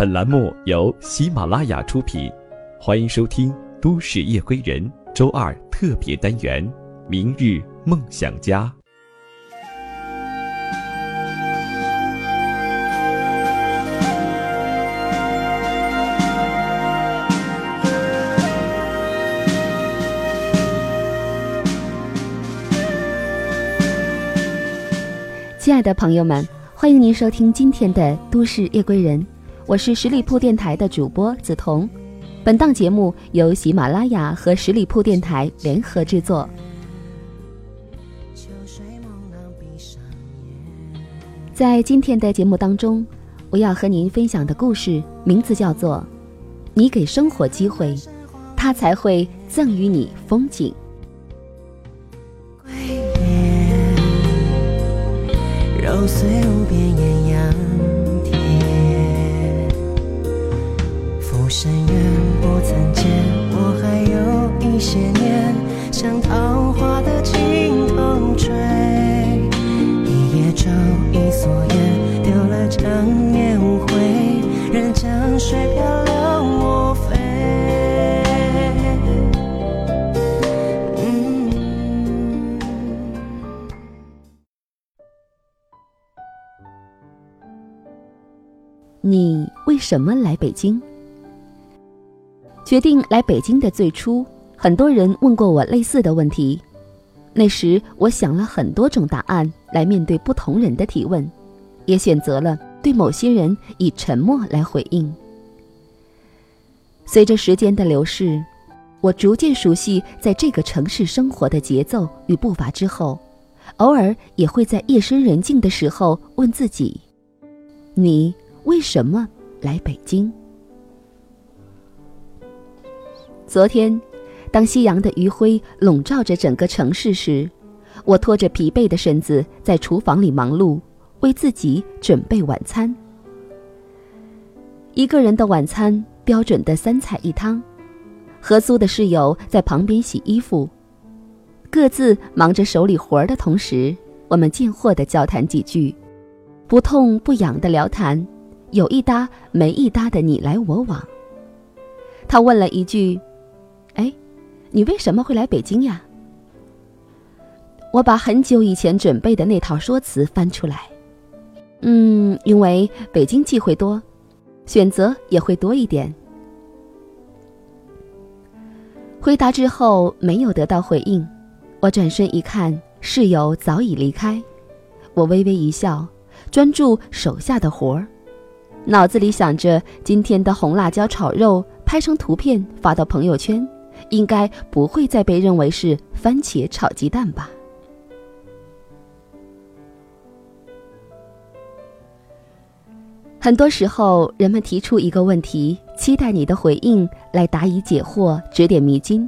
本栏目由喜马拉雅出品，欢迎收听《都市夜归人》周二特别单元《明日梦想家》。亲爱的朋友们，欢迎您收听今天的《都市夜归人》，我是十里铺电台的主播梓潼。本档节目由喜马拉雅和十里铺电台联合制作。在今天的节目当中，我要和您分享的故事名字叫做《你给生活机会，它才会赠予你风景》。揉碎无边些年，像桃花的尽头吹，一叶舟，一蓑烟，丢了成年无悔，任江水漂流我飞。你为什么来北京？决定来北京的最初，很多人问过我类似的问题。那时，我想了很多种答案来面对不同人的提问，也选择了对某些人以沉默来回应。随着时间的流逝，我逐渐熟悉在这个城市生活的节奏与步伐之后，偶尔也会在夜深人静的时候问自己：你。为什么来北京？昨天，当夕阳的余晖笼罩着整个城市时，我拖着疲惫的身子在厨房里忙碌，为自己准备晚餐。一个人的晚餐，标准的三菜一汤。合租的室友在旁边洗衣服，各自忙着手里活儿的同时，我们贱货的交谈几句，不痛不痒的聊谈。有一搭没一搭的你来我往。他问了一句：“，你为什么会来北京呀？”我把很久以前准备的那套说辞翻出来。嗯，因为北京机会多，选择也会多一点。回答之后没有得到回应，我转身一看，室友早已离开。我微微一笑，专注手下的活儿。脑子里想着今天的红辣椒炒肉，拍成图片发到朋友圈，应该不会再被认为是番茄炒鸡蛋吧。很多时候，人们提出一个问题，期待你的回应来答疑解惑、指点迷津；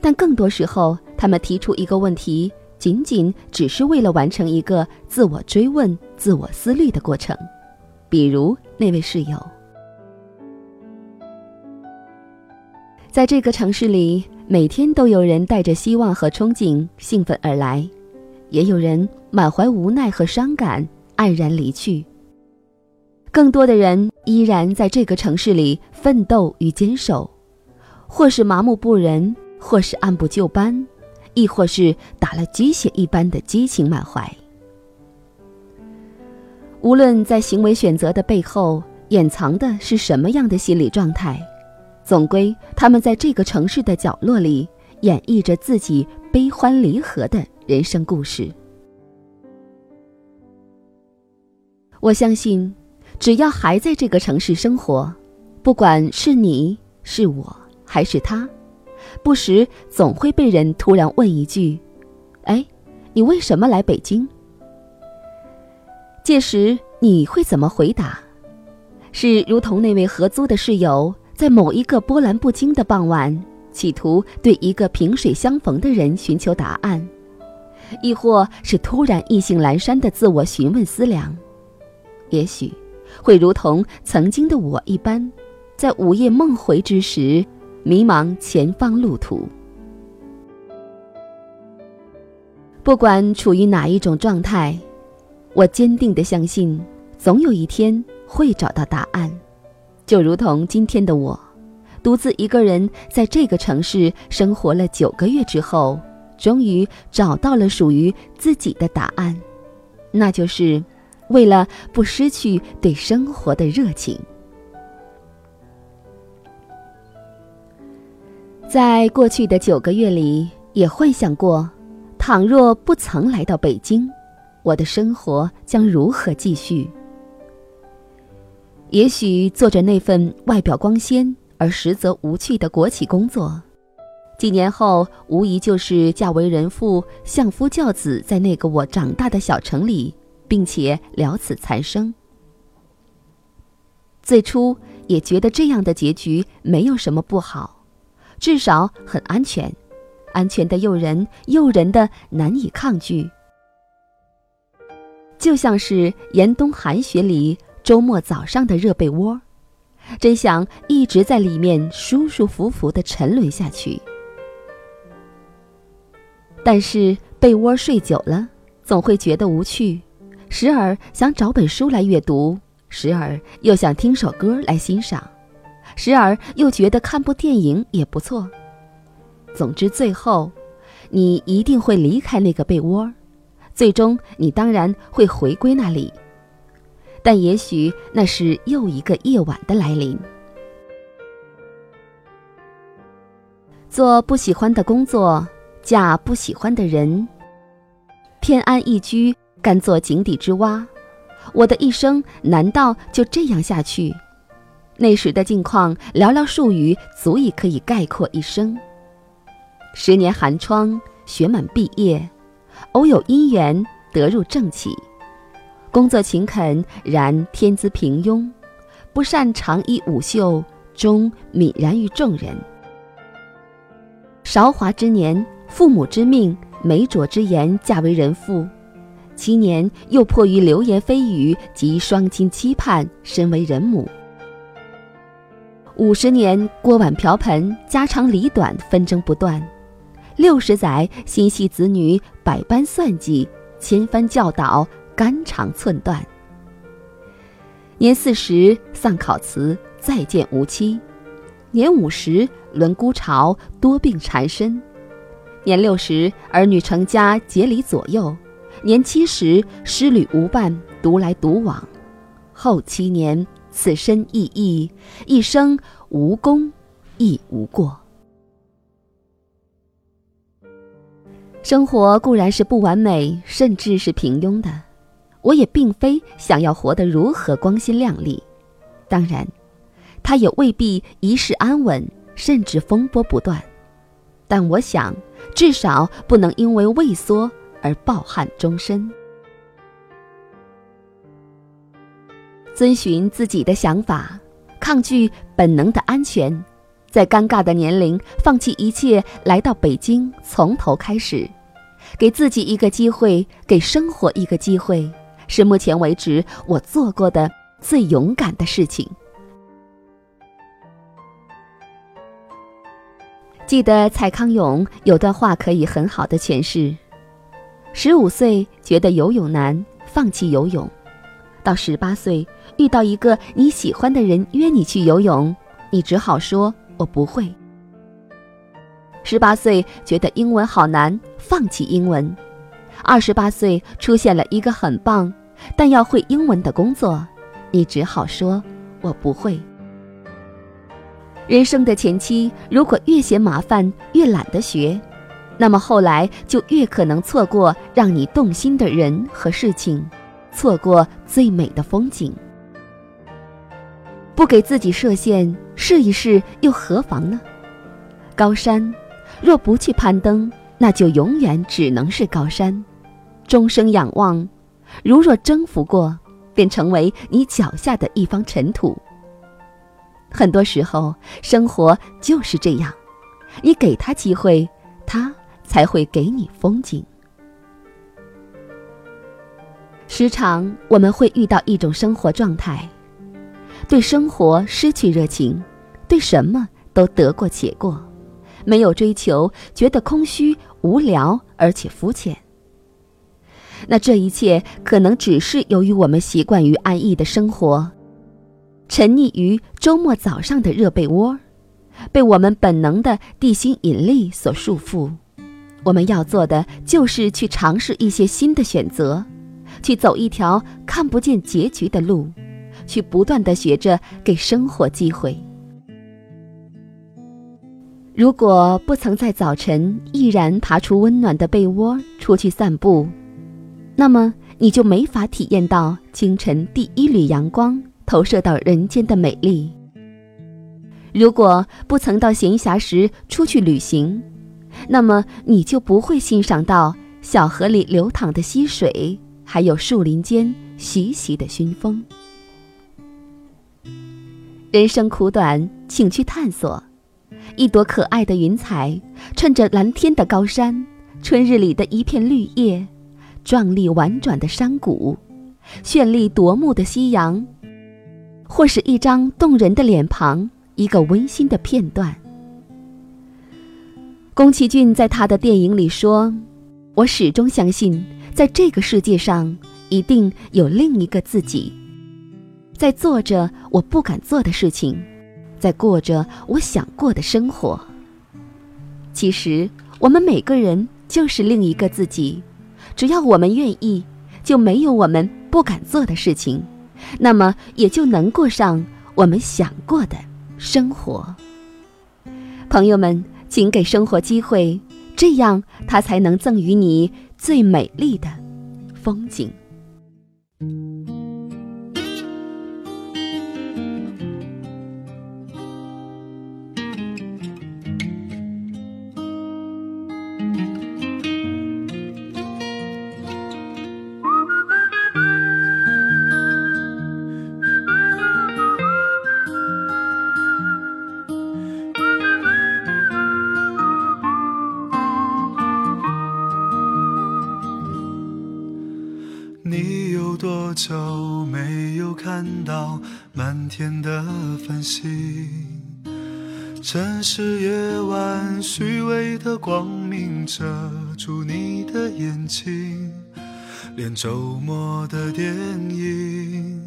但更多时候，他们提出一个问题，仅仅只是为了完成一个自我追问、自我思虑的过程。比如那位室友，在这个城市里，每天都有人带着希望和憧憬兴奋而来，也有人满怀无奈和伤感黯然离去。更多的人依然在这个城市里奋斗与坚守，或是麻木不仁，或是按部就班，亦或是打了鸡血一般的激情满怀。无论在行为选择的背后掩藏的是什么样的心理状态，总归他们在这个城市的角落里演绎着自己悲欢离合的人生故事。我相信，只要还在这个城市生活，不管是你是我还是他，不时总会被人突然问一句：“哎，你为什么来北京？”届时你会怎么回答？是如同那位合租的室友，在某一个波澜不惊的傍晚，企图对一个萍水相逢的人寻求答案，亦或是突然意兴阑珊的自我询问思量？也许，会如同曾经的我一般，在午夜梦回之时，迷茫前方路途。不管处于哪一种状态。我坚定地相信，总有一天会找到答案，就如同今天的我，独自一个人在这个城市生活了九个月之后，终于找到了属于自己的答案，那就是为了不失去对生活的热情。在过去的九个月里，也幻想过，倘若不曾来到北京，我的生活将如何继续？也许做着那份外表光鲜而实则无趣的国企工作，几年后无疑就是嫁为人妇、相夫教子，在那个我长大的小城里，并且了此残生。最初也觉得这样的结局没有什么不好。至少很安全，安全的诱人，诱人的难以抗拒。就像是严冬寒雪里周末早上的热被窝，真想一直在里面舒舒服服的沉沦下去。但是被窝睡久了，总会觉得无趣，时而想找本书来阅读，时而又想听首歌来欣赏。时而又觉得看部电影也不错。总之，最后，你一定会离开那个被窝，最终你当然会回归那里。但也许那是又一个夜晚的来临。做不喜欢的工作，嫁不喜欢的人，偏安一居，甘做井底之蛙。我的一生难道就这样下去？那时的境况，寥寥数语足以可以概括一生。十年寒窗，学满毕业，偶有姻缘得入正企，工作勤恳，然天资平庸，不擅长衣舞袖，终泯然于众人。韶华之年，父母之命，媒妁之言，嫁为人妇，七年又迫于流言蜚语及双亲期盼，身为人母。五十年锅碗瓢盆，家长里短纷争不断；六十载心系子女，百般算计，千番教导，肝肠寸断。年四十丧考辞，再见无期；年五十轮孤巢，多病缠身；年六十儿女成家，结离左右；年七十失旅无伴，独来独往；后七年。此身亦异，一生无功亦无过。生活固然是不完美，甚至是平庸的。我也并非想要活得如何光鲜亮丽，当然，他也未必一世安稳，甚至风波不断。但我想，至少不能因为畏缩而抱憾终身。遵循自己的想法，抗拒本能的安全，在尴尬的年龄放弃一切，来到北京从头开始，给自己一个机会，给生活一个机会，是目前为止我做过的最勇敢的事情。记得蔡康永有段话可以很好的诠释：十五岁觉得游泳难，放弃游泳。到十八岁，遇到一个你喜欢的人约你去游泳，你只好说“我不会”。十八岁觉得英文好难，放弃英文；二十八岁出现了一个很棒，但要会英文的工作，你只好说“我不会”。人生的前期，如果越嫌麻烦，越懒得学，那么后来就越可能错过让你动心的人和事情。错过最美的风景，不给自己设限，试一试又何妨呢？高山，若不去攀登，那就永远只能是高山。终生仰望，如若征服过，便成为你脚下的一方尘土。很多时候，生活就是这样，你给他机会，他才会给你风景。时常我们会遇到一种生活状态，对生活失去热情，对什么都得过且过，没有追求，觉得空虚、无聊而且肤浅。那这一切可能只是由于我们习惯于安逸的生活，沉溺于周末早上的热被窝，被我们本能的地心引力所束缚。我们要做的就是去尝试一些新的选择，去走一条看不见结局的路，去不断的学着给生活机会。如果不曾在早晨毅然爬出温暖的被窝出去散步，那么你就没法体验到清晨第一缕阳光投射到人间的美丽。如果不曾到闲暇时出去旅行，那么你就不会欣赏到小河里流淌的溪水，还有树林间习习的熏风。人生苦短，请去探索。一朵可爱的云彩，衬着蓝天的高山，春日里的一片绿叶，壮丽婉转的山谷，绚丽夺目的夕阳，或是一张动人的脸庞，一个温馨的片段。宫崎骏在他的电影里说：“我始终相信，在这个世界上，一定有另一个自己，在做着我不敢做的事情。”在过着我想过的生活。其实，我们每个人就是另一个自己，只要我们愿意，就没有我们不敢做的事情，那么也就能过上我们想过的生活。朋友们，请给生活机会，这样它才能赠予你最美丽的风景。久没有看到满天的繁星，城市夜晚虚伪的光明遮住你的眼睛，连周末的电影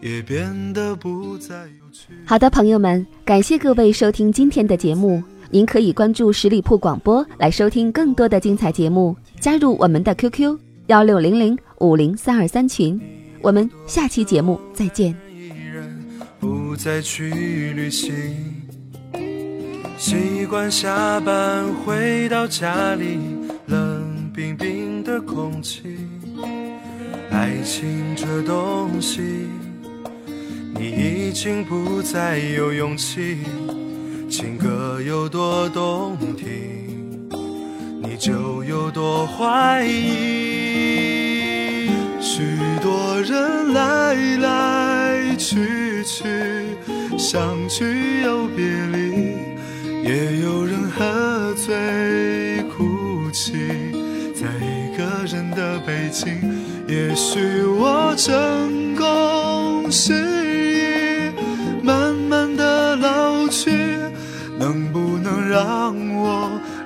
也变得不再有趣。好的，朋友们，感谢各位收听今天的节目。您可以关注十里铺广播来收听更多的精彩节目，加入我们的 QQ 幺六零零。五零三二三群，我们下期节目再见。不再去旅行，习惯下班回到家里，冷冰冰的空气。爱情这东西，你已经不再有勇气。情歌有多动听，就有多怀疑。许多人来来去去，相聚又别离，也有人喝醉哭泣，在一个人的北京。也许我成功失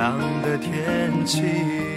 朗的天气。